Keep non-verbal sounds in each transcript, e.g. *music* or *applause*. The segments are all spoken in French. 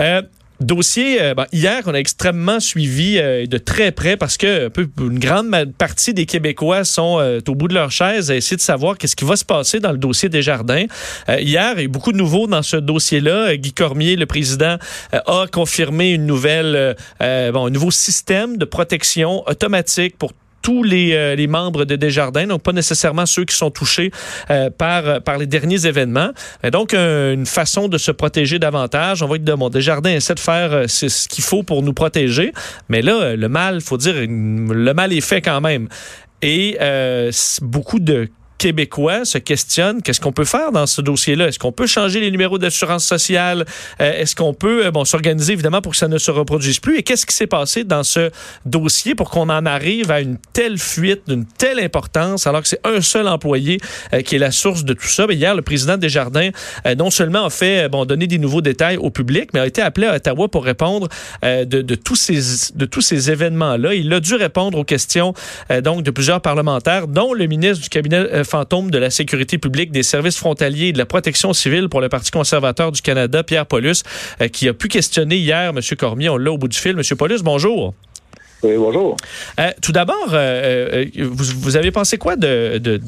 Euh, Dossier, euh, hier, on a extrêmement suivi euh, de très près parce que peu, une grande partie des Québécois sont euh, au bout de leur chaise à essayer de savoir qu'est-ce qui va se passer dans le dossier des jardins. hier, il y a eu beaucoup de nouveaux dans ce dossier-là. Guy Cormier, le président, a confirmé une nouvelle, bon, un nouveau système de protection automatique pour tous les, euh, les, membres de Desjardins, donc pas nécessairement ceux qui sont touchés euh, par, par les derniers événements. Et donc, une façon de se protéger davantage. On voit que bon, Desjardins essaie de faire euh, ce qu'il faut pour nous protéger, mais là, le mal, faut dire, le mal est fait quand même. Et beaucoup de québécois se questionnent qu'est-ce qu'on peut faire dans ce dossier-là? Est-ce qu'on peut changer les numéros d'assurance sociale? Euh, est-ce qu'on peut euh, bon, s'organiser évidemment pour que ça ne se reproduise plus? Et qu'est-ce qui s'est passé dans ce dossier pour qu'on en arrive à une telle fuite, d'une telle importance, alors que c'est un seul employé euh, qui est la source de tout ça? Mais hier, le président Desjardins non seulement a fait bon, donner des nouveaux détails au public, mais a été appelé à Ottawa pour répondre de, de, tous ces, de tous ces événements-là. Il a dû répondre aux questions donc de plusieurs parlementaires, dont le ministre du cabinet fantôme de la sécurité publique, des services frontaliers et de la protection civile pour le Parti conservateur du Canada, Pierre Paulus, euh, qui a pu questionner hier M. Cormier. On l'a au bout du fil. M. Paulus, bonjour. Oui, bonjour. Euh, tout d'abord, euh, vous, avez pensé quoi de, de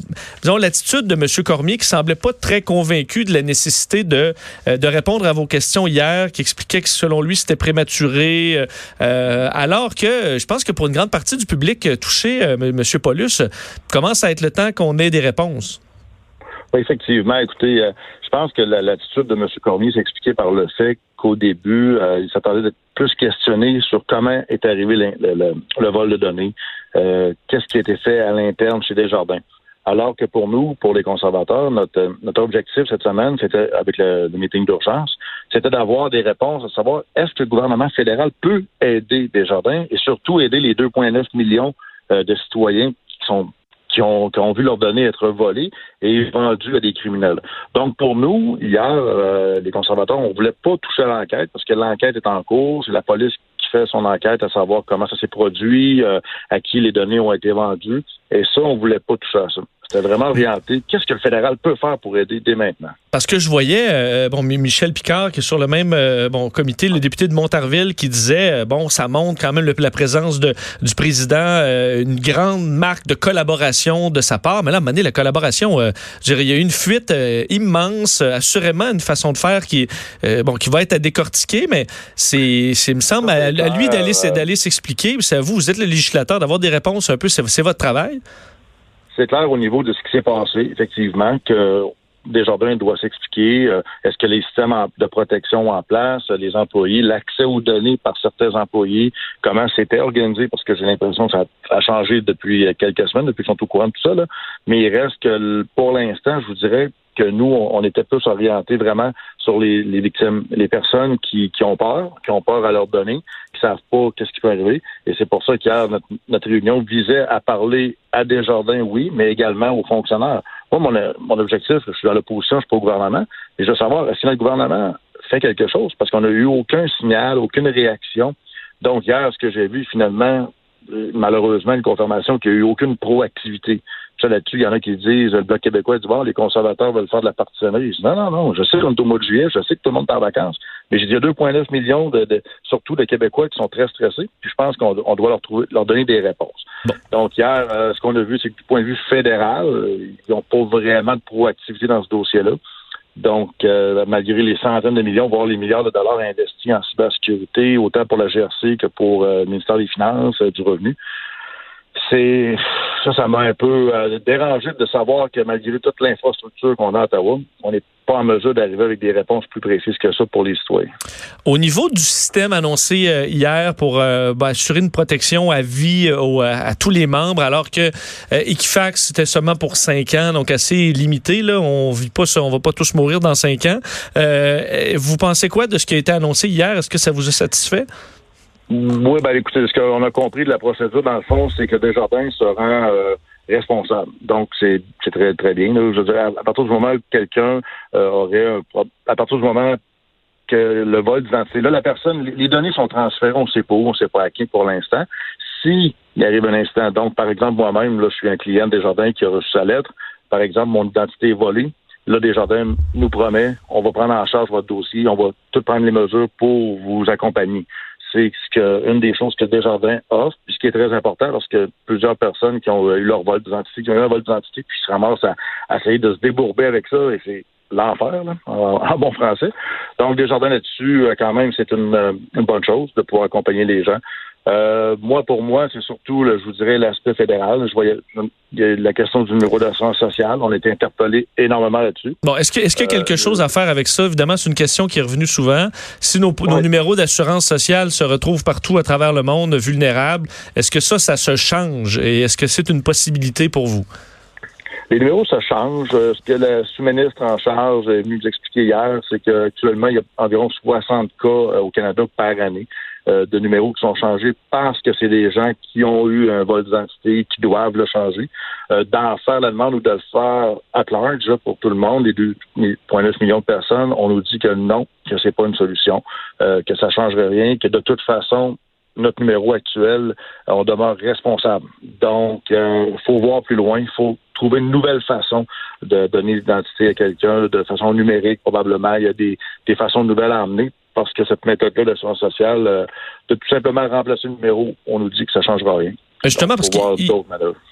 disons, l'attitude de M. Cormier qui semblait pas très convaincu de la nécessité de, de répondre à vos questions hier, qui expliquait que selon lui c'était prématuré, alors que je pense que pour une grande partie du public touché, M. Paulus, commence à être le temps qu'on ait des réponses. Oui, effectivement. Écoutez, je pense que l'attitude de M. Cormier s'expliquait par le fait qu'au début, euh, il s'attendait d'être plus questionné sur comment est arrivé le, vol de données, euh, qu'est-ce qui a été fait à l'interne chez Desjardins. Alors que pour nous, pour les conservateurs, notre, notre objectif cette semaine, c'était avec le, meeting d'urgence, c'était d'avoir des réponses, à savoir est-ce que le gouvernement fédéral peut aider Desjardins et surtout aider les 2,9 millions euh, de citoyens qui sont qui ont, vu leurs données être volées et vendues à des criminels. Donc, pour nous, hier, euh, les conservateurs, on voulait pas toucher à l'enquête parce que l'enquête est en cours. C'est la police qui fait son enquête à savoir comment ça s'est produit, euh, à qui les données ont été vendues. Et ça, on voulait pas toucher à ça. C'était vraiment orienté. Qu'est-ce que le fédéral peut faire pour aider dès maintenant? Parce que je voyais, euh, bon, Michel Picard, qui est sur le même euh, bon comité, le député de Montarville, qui disait, euh, bon, ça montre quand même la présence de, du président, une grande marque de collaboration de sa part. Mais là, à un moment donné, la collaboration, je dirais, il y a eu une fuite immense, assurément une façon de faire qui, bon, qui va être à décortiquer, mais c'est, me semble, à, lui d'aller, d'aller s'expliquer. C'est à vous, vous êtes le législateur, d'avoir des réponses un peu, c'est votre travail c'est clair au niveau de ce qui s'est passé, effectivement, que Desjardins doit s'expliquer. Euh, est-ce que les systèmes de protection en place, les employés, l'accès aux données par certains employés, comment c'était organisé, parce que j'ai l'impression que ça a changé depuis quelques semaines, depuis qu'ils sont au courant de tout ça. Là. Mais il reste que pour l'instant, je vous dirais, que nous, on était plus orientés vraiment sur les, victimes, les personnes qui, qui, ont peur, qui ont peur à leur donner, qui savent pas qu'est-ce qui peut arriver. Et c'est pour ça qu'hier, notre, notre réunion visait à parler à Desjardins, oui, mais également aux fonctionnaires. Moi, mon, mon objectif, je suis dans l'opposition, je suis pas au gouvernement, et je veux savoir si notre gouvernement fait quelque chose, parce qu'on n'a eu aucun signal, aucune réaction. Donc, hier, ce que j'ai vu, finalement, euh, malheureusement, une confirmation qu'il n'y a eu aucune proactivité là-dessus, il y en a qui disent, le Bloc québécois dit, bon, les conservateurs veulent faire de la partisanerie. non, non, non, je sais qu'on est au mois de juillet, je sais que tout le monde est en vacances, mais j'ai dit, il y a 2,9 millions, de, surtout de Québécois qui sont très stressés, puis je pense qu'on doit leur, trouver, leur donner des réponses. Donc, hier, euh, ce qu'on a vu, c'est que du point de vue fédéral, euh, ils n'ont pas vraiment de proactivité dans ce dossier-là. Donc, euh, malgré les centaines de millions, voire les milliards de dollars investis en cybersécurité, autant pour la GRC que pour le ministère des Finances, du Revenu, c'est ça, ça m'a un peu euh, dérangé de savoir que malgré toute l'infrastructure qu'on a à Ottawa, on n'est pas en mesure d'arriver avec des réponses plus précises que ça pour les citoyens. Au niveau du système annoncé euh, hier pour euh, ben, assurer une protection à vie à, tous les membres, alors que Equifax c'était seulement pour cinq ans, donc assez limité. Là, on vit pas, on va pas tous mourir dans cinq ans. vous pensez quoi de ce qui a été annoncé hier? Est-ce que ça vous a satisfait? Oui, ben écoutez, ce qu'on a compris de la procédure, dans le fond, c'est que Desjardins sera euh, responsable. Donc, c'est très, très bien. Je veux dire, à, partir du moment où quelqu'un euh, aurait un à partir du moment que le vol d'identité, là, la personne, les données sont transférées, on ne sait pas où, on ne sait pas à qui pour l'instant. Si il arrive un instant, donc, par exemple, moi-même, là, je suis un client de Desjardins qui a reçu sa lettre, par exemple, mon identité est volée, Là, Desjardins nous promet, on va prendre en charge votre dossier, on va tout prendre les mesures pour vous accompagner. C'est ce que, une des choses que Desjardins offre, puis ce qui est très important parce que plusieurs personnes qui ont eu leur vol d'identité, qui ont eu un vol d'identité, puis se ramassent à, essayer de se débourber avec ça, et c'est l'enfer, en, *laughs* en, bon français. Donc, Desjardins là-dessus, euh, quand même, c'est une, une bonne chose de pouvoir accompagner les gens. Euh, moi, pour moi, c'est surtout, je vous dirais, l'aspect fédéral. Je voyais la question du numéro d'assurance sociale. On a été interpellé énormément là-dessus. Bon, est-ce qu'il est y a quelque euh, chose à faire avec ça? Évidemment, c'est une question qui est revenue souvent. Si nos, nos numéros d'assurance sociale se retrouvent partout à travers le monde vulnérables, est-ce que ça, ça se change? Et est-ce que c'est une possibilité pour vous? Les numéros, ça change. Euh, ce que la sous-ministre en charge est venu nous expliquer hier, c'est qu'actuellement, il y a environ 60 cas au Canada par année. Euh, de numéros qui sont changés parce que c'est des gens qui ont eu un vol d'identité qui doivent le changer. Euh, d'en faire la demande ou de le faire à large pour tout le monde, les 2,9 millions de personnes, on nous dit que non, que c'est pas une solution, euh, que ça changerait rien, que de toute façon, notre numéro actuel, on demeure responsable. Donc, il faut voir plus loin, il faut trouver une nouvelle façon de donner l'identité à quelqu'un de façon numérique, probablement. Il y a des, des façons nouvelles à emmener parce que cette méthode-là d'assurance sociale, euh, de tout simplement remplacer le numéro, on nous dit que ça ne changera rien. Justement, parce que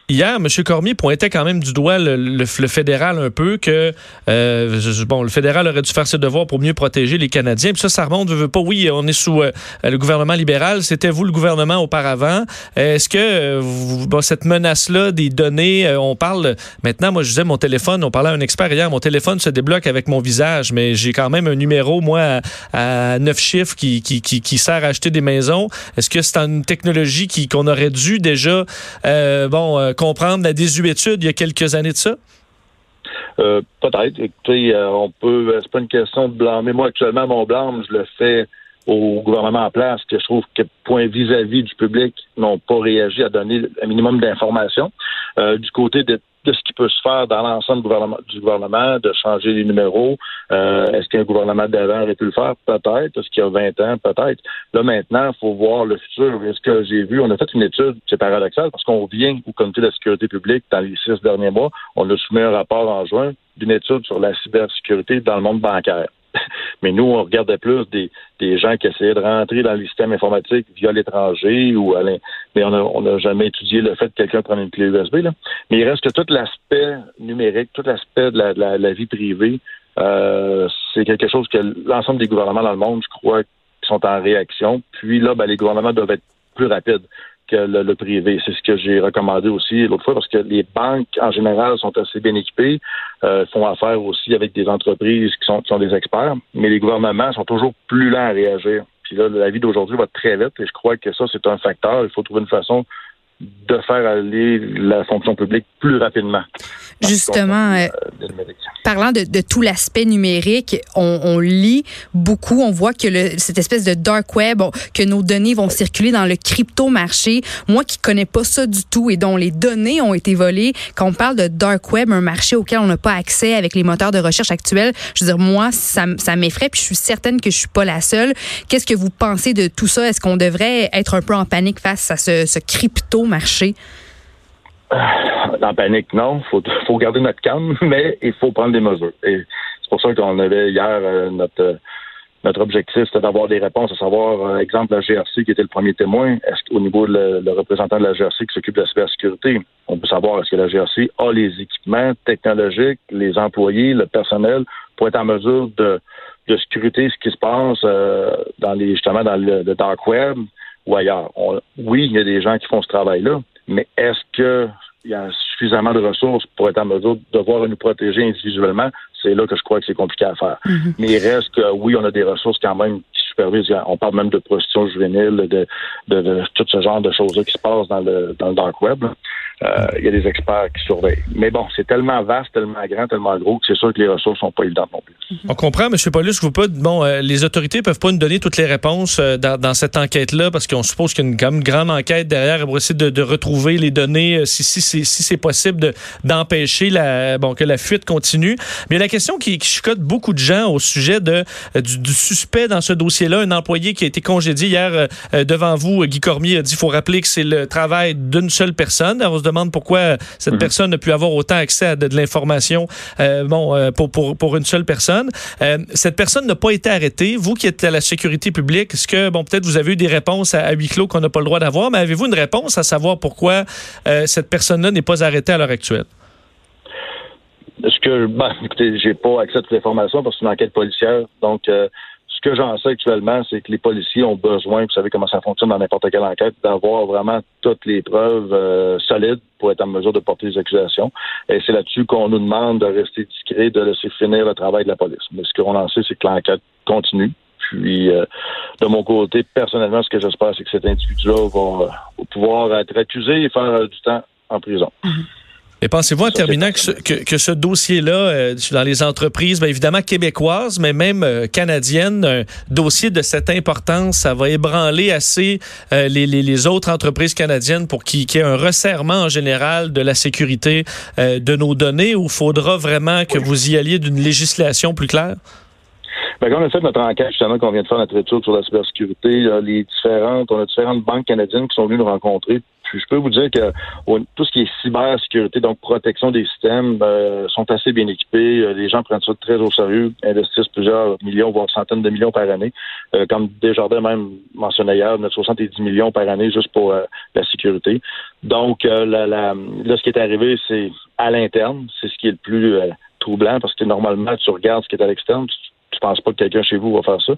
hier, M. Cormier pointait quand même du doigt le, fédéral un peu que euh, bon, le fédéral aurait dû faire ses devoirs pour mieux protéger les Canadiens. Puis ça, ça remonte, veut pas. Oui, on est sous euh, le gouvernement libéral. C'était vous le gouvernement auparavant. Est-ce que euh, cette menace-là des données, on parle maintenant. Moi, je disais mon téléphone. On parlait à un expert hier. Mon téléphone se débloque avec mon visage, mais j'ai quand même un numéro moi à, neuf chiffres qui, qui, qui, qui, sert à acheter des maisons. Est-ce que c'est une technologie qui qu'on aurait dû déjà déjà euh, bon, euh, comprendre la désuétude il y a quelques années de ça? Euh, peut-être. Écoutez, on peut. C'est pas une question de blâmer. Moi, actuellement, mon blâme, je le fais au gouvernement en place, que je trouve que point vis-à-vis du public n'ont pas réagi à donner un minimum d'informations. du côté de de ce qui peut se faire dans l'ensemble du gouvernement, de changer les numéros. Euh, est-ce qu'un gouvernement d'avant aurait pu le faire? Peut-être. Est-ce qu'il y a 20 ans? Peut-être. Là, maintenant, il faut voir le futur. Est-ce que j'ai vu, on a fait une étude, c'est paradoxal, parce qu'on vient au comité de la sécurité publique dans les six derniers mois. On a soumis un rapport en juin d'une étude sur la cybersécurité dans le monde bancaire. Mais nous, on regardait plus des, des gens qui essayaient de rentrer dans le système informatique via l'étranger ou à mais on n'a jamais étudié le fait que quelqu'un prenne une clé USB. Là. Mais il reste que tout l'aspect numérique, tout l'aspect de la, vie privée, euh, c'est quelque chose que l'ensemble des gouvernements dans le monde, je crois, sont en réaction. Puis là, ben, les gouvernements doivent être plus rapides que le, privé. C'est ce que j'ai recommandé aussi l'autre fois parce que les banques, en général, sont assez bien équipées, euh, font affaire aussi avec des entreprises qui sont, qui sont des experts, mais les gouvernements sont toujours plus lents à réagir. Puis là, la vie d'aujourd'hui va très vite et je crois que ça, c'est un facteur. Il faut trouver une façon de faire aller la fonction publique plus rapidement. Justement, euh, parlant de, de tout l'aspect numérique, on, on, lit beaucoup, on voit que le, cette espèce de dark web, que nos données vont circuler dans le crypto-marché. Moi qui connais pas ça du tout et dont les données ont été volées, quand on parle de dark web, un marché auquel on n'a pas accès avec les moteurs de recherche actuels, je veux dire, moi, ça, ça m'effraie, puis je suis certaine que je suis pas la seule. Qu'est-ce que vous pensez de tout ça? Est-ce qu'on devrait être un peu en panique face à ce, ce crypto En panique, non. Il faut, garder notre calme, *laughs* mais il faut prendre des mesures. Et c'est pour ça qu'on avait hier euh, notre notre objectif, c'était d'avoir des réponses, à savoir, euh, exemple, la GRC qui était le premier témoin. Est-ce qu'au niveau de le, représentant de la GRC qui s'occupe de la cybersécurité, on peut savoir est-ce que la GRC a les équipements technologiques, les employés, le personnel pour être en mesure de, de scruter ce qui se passe euh, dans les justement dans le dark web, ou ailleurs? oui, il y a des gens qui font ce travail-là, mais est-ce qu'il y a suffisamment de ressources pour être en mesure de devoir nous protéger individuellement? C'est là que je crois que c'est compliqué à faire. Mm-hmm. Mais il reste que, oui, on a des ressources quand même qui supervisent. On parle même de prostitution juvénile, de, de, tout ce genre de choses-là qui se passent dans le, dans le dark web. Euh, il y a des experts qui surveillent. Mais bon, c'est tellement vaste, tellement grand, tellement gros que c'est sûr que les ressources sont pas évidentes non plus. On comprend, M. Paulus, vous pas, bon, euh, les autorités peuvent pas nous donner toutes les réponses euh, dans, cette enquête-là parce qu'on suppose qu'il y a une, grande enquête derrière pour essayer de, retrouver les données si, si, si, si c'est possible d'empêcher la, bon, que la fuite continue. Mais la question qui, qui chicote beaucoup de gens au sujet de, du, suspect dans ce dossier-là, un employé qui a été congédié hier devant vous, Guy Cormier a dit faut rappeler que c'est le travail d'une seule personne. On se demande pourquoi cette mhm. personne a pu avoir autant accès à de, l'information euh, bon, euh, pour, pour, pour une seule personne. Euh, cette personne n'a pas été arrêtée. Vous qui êtes à la sécurité publique, est-ce que, bon, peut-être vous avez eu des réponses à, huis clos qu'on n'a pas le droit d'avoir, mais avez-vous une réponse à savoir pourquoi cette personne-là n'est pas arrêtée à l'heure actuelle? Ce que, ben, écoutez, j'ai pas accès à toute l'information parce que c'est une enquête policière. Donc, ce que j'en sais actuellement, c'est que les policiers ont besoin, vous savez comment ça fonctionne dans n'importe quelle enquête, d'avoir vraiment toutes les preuves euh, solides pour être en mesure de porter des accusations. Et c'est là-dessus qu'on nous demande de rester discret, de laisser finir le travail de la police. Mais ce qu'on en sait, c'est que l'enquête continue. Puis, euh, de mon côté, personnellement, ce que j'espère, c'est que cet individu-là va, euh, pouvoir être accusé et faire du temps en prison. Mm-hmm. Et pensez-vous en terminant que ce, que, ce dossier-là, euh, dans les entreprises, bien évidemment québécoises, mais même euh, canadiennes, un dossier de cette importance, ça va ébranler assez euh, les, les, les, autres entreprises canadiennes pour qu'il y ait un resserrement en général de la sécurité de nos données ou faudra vraiment que vous y alliez d'une législation plus claire? Bien, quand on a fait notre enquête, justement, qu'on vient de faire notre étude sur la cybersécurité, les différentes, on a différentes banques canadiennes qui sont venues nous rencontrer je peux vous dire que tout ce qui est cybersécurité, donc protection des systèmes, euh, sont assez bien équipés. Euh, les gens prennent ça très au sérieux, investissent plusieurs millions, voire centaines de millions par année. Euh, comme Desjardins même mentionnait hier, notre 70 millions par année juste pour la sécurité. Donc, la, là, ce qui est arrivé, c'est à l'interne. C'est ce qui est le plus troublant parce que normalement, tu regardes ce qui est à l'externe, pense pas que quelqu'un chez vous va faire ça.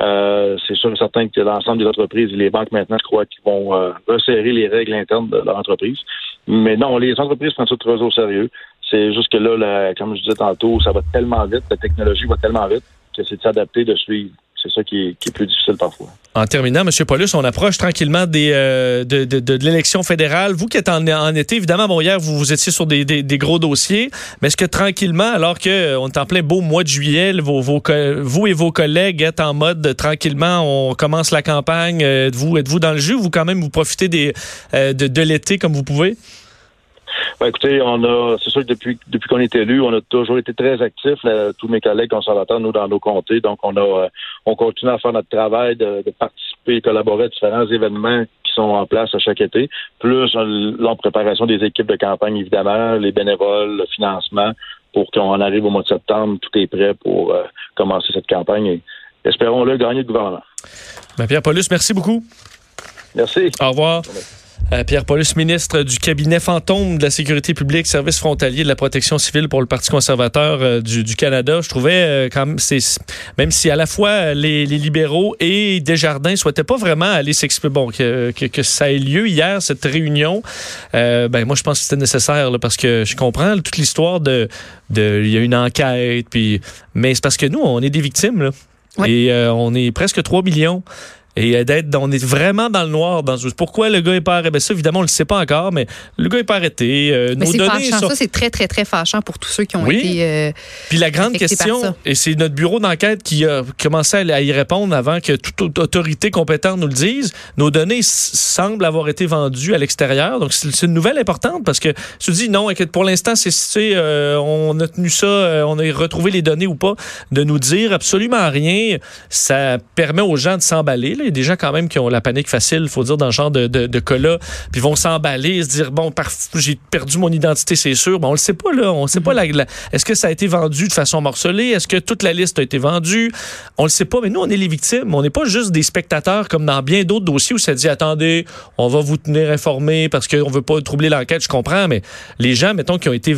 Euh, c'est sûr et certain que l'ensemble des entreprises et les banques maintenant, je crois qu'ils vont euh, resserrer les règles internes de leur entreprise. Mais non, les entreprises prennent ça très au sérieux. C'est juste que là, comme je disais tantôt, ça va tellement vite, la technologie va tellement vite que c'est de s'adapter, de suivre c'est ça qui est, plus difficile parfois. En terminant, M. Paulus, on approche tranquillement euh, de, l'élection fédérale. Vous qui êtes en, été, évidemment, hier, vous, vous étiez sur des, gros dossiers, mais est-ce que tranquillement, alors qu'on euh, est en plein beau mois de juillet, vous et vos collègues êtes en mode tranquillement, on commence la campagne, euh, êtes-vous êtes dans le jeu ou vous quand même vous profitez de l'été comme vous pouvez? Ben, écoutez, on a, c'est sûr que depuis, depuis qu'on est élu, on a toujours été très actifs, tous mes collègues conservateurs, nous, dans nos comtés. Donc, on a, euh, on continue à faire notre travail de, de participer, collaborer à différents événements qui sont en place à chaque été, plus euh, la préparation des équipes de campagne, évidemment, les bénévoles, le financement, pour qu'on arrive au mois de septembre, tout est prêt pour euh, commencer cette campagne et espérons-le gagner le gouvernement. Ben Pierre Paulus, merci beaucoup. Merci. Au revoir. Pierre Paulus, ministre du cabinet fantôme de la sécurité publique, service frontalier de la protection civile pour le Parti conservateur euh, du, Canada. Je trouvais euh, quand même, même si à la fois les, libéraux et Desjardins souhaitaient pas vraiment aller s'exprimer, bon, que, que, ça ait lieu hier, cette réunion, ben moi je pense que c'était nécessaire parce que je comprends toute l'histoire de, de, il y a une enquête, puis, mais c'est parce que nous, on est des victimes, là. Et on est presque 3 millions et euh, d'être on est vraiment dans le noir dans pourquoi le gars est pas arrêté ben ça évidemment on le sait pas encore mais le gars est pas arrêté euh, nos données ça c'est très très très fâchant pour tous ceux qui ont été euh, puis la grande question et c'est notre bureau d'enquête qui a commencé à y répondre avant que toute autorité compétente nous le dise nos données semblent avoir été vendues à l'extérieur. Donc c'est une nouvelle importante parce que tu dis non pour l'instant c'est euh, on a tenu ça on a retrouvé les données ou pas de nous dire absolument rien. Ça permet aux gens de s'emballer il y a des gens quand même qui ont la panique facile, faut dire, dans ce genre de, de, cas-là, puis vont s'emballer, se dire, bon, j'ai perdu mon identité, c'est sûr. Bon, on le sait pas, là. On sait pas, mm-hmm. la, est-ce que ça a été vendu de façon morcelée? Est-ce que toute la liste a été vendue? On le sait pas, mais nous, on est les victimes. On n'est pas juste des spectateurs comme dans bien d'autres dossiers où ça dit, attendez, on va vous tenir informés parce qu'on veut pas troubler l'enquête, je comprends, mais les gens, mettons, qui ont été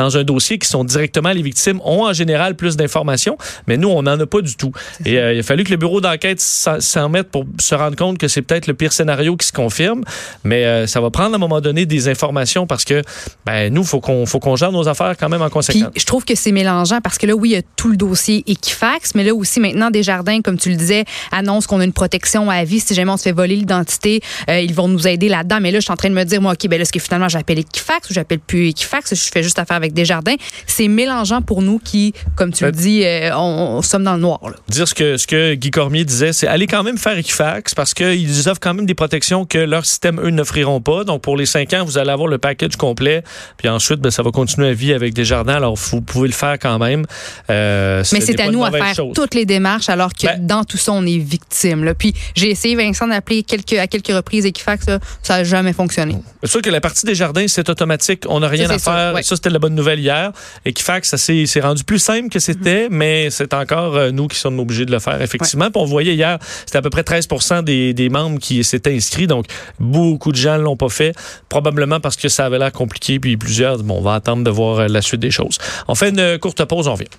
dans un dossier qui sont directement les victimes ont en général plus d'informations, mais nous, on n'en a pas du tout. Et euh, il a fallu que le bureau d'enquête s'en mette pour se rendre compte que c'est peut-être le pire scénario qui se confirme, mais euh, ça va prendre à un moment donné des informations parce que ben, nous, il faut qu'on qu'on gère nos affaires quand même en conséquence. Puis, je trouve que c'est mélangeant parce que là, oui, il y a tout le dossier Equifax, mais là aussi, maintenant, Desjardins, comme tu le disais, annonce qu'on a une protection à vie si jamais on se fait voler l'identité. Euh, ils vont nous aider là-dedans. Mais là, je suis en train de me dire, moi, OK, ben là, est-ce que finalement, j'appelle Equifax ou j'appelle plus Equifax? Je fais juste affaire avec avec Desjardins. C'est mélangeant pour nous qui, comme tu le dis, euh, on, sommes dans le noir. Dire ce que, ce que Guy Cormier disait, c'est aller quand même faire Equifax parce qu'ils offrent quand même des protections que leur système, eux, n'offriront pas. Donc, pour les cinq ans, vous allez avoir le package complet. Puis ensuite, ben, ça va continuer à vie avec Desjardins. Alors, vous pouvez le faire quand même. Euh, Mais c'est à nous à faire toutes les démarches alors que ben dans tout ça, on est victime. Là. Puis j'ai essayé, Vincent, d'appeler quelques, à quelques reprises Equifax. ça n'a jamais fonctionné. C'est sûr que la partie des jardins, c'est automatique. On n'a rien à faire. Ça, c'était la bonne nouvelle hier. Equifax, ça s'est rendu plus simple que c'était, mhm. mais c'est encore euh, nous qui sommes obligés de le faire, effectivement. Puis on voyait hier, c'était à peu près 13 des, des membres qui s'étaient inscrits. Donc, beaucoup de gens ne l'ont pas fait, probablement parce que ça avait l'air compliqué. Puis plusieurs, bon, on va attendre de voir euh, la suite des choses. On fait une courte pause, on revient.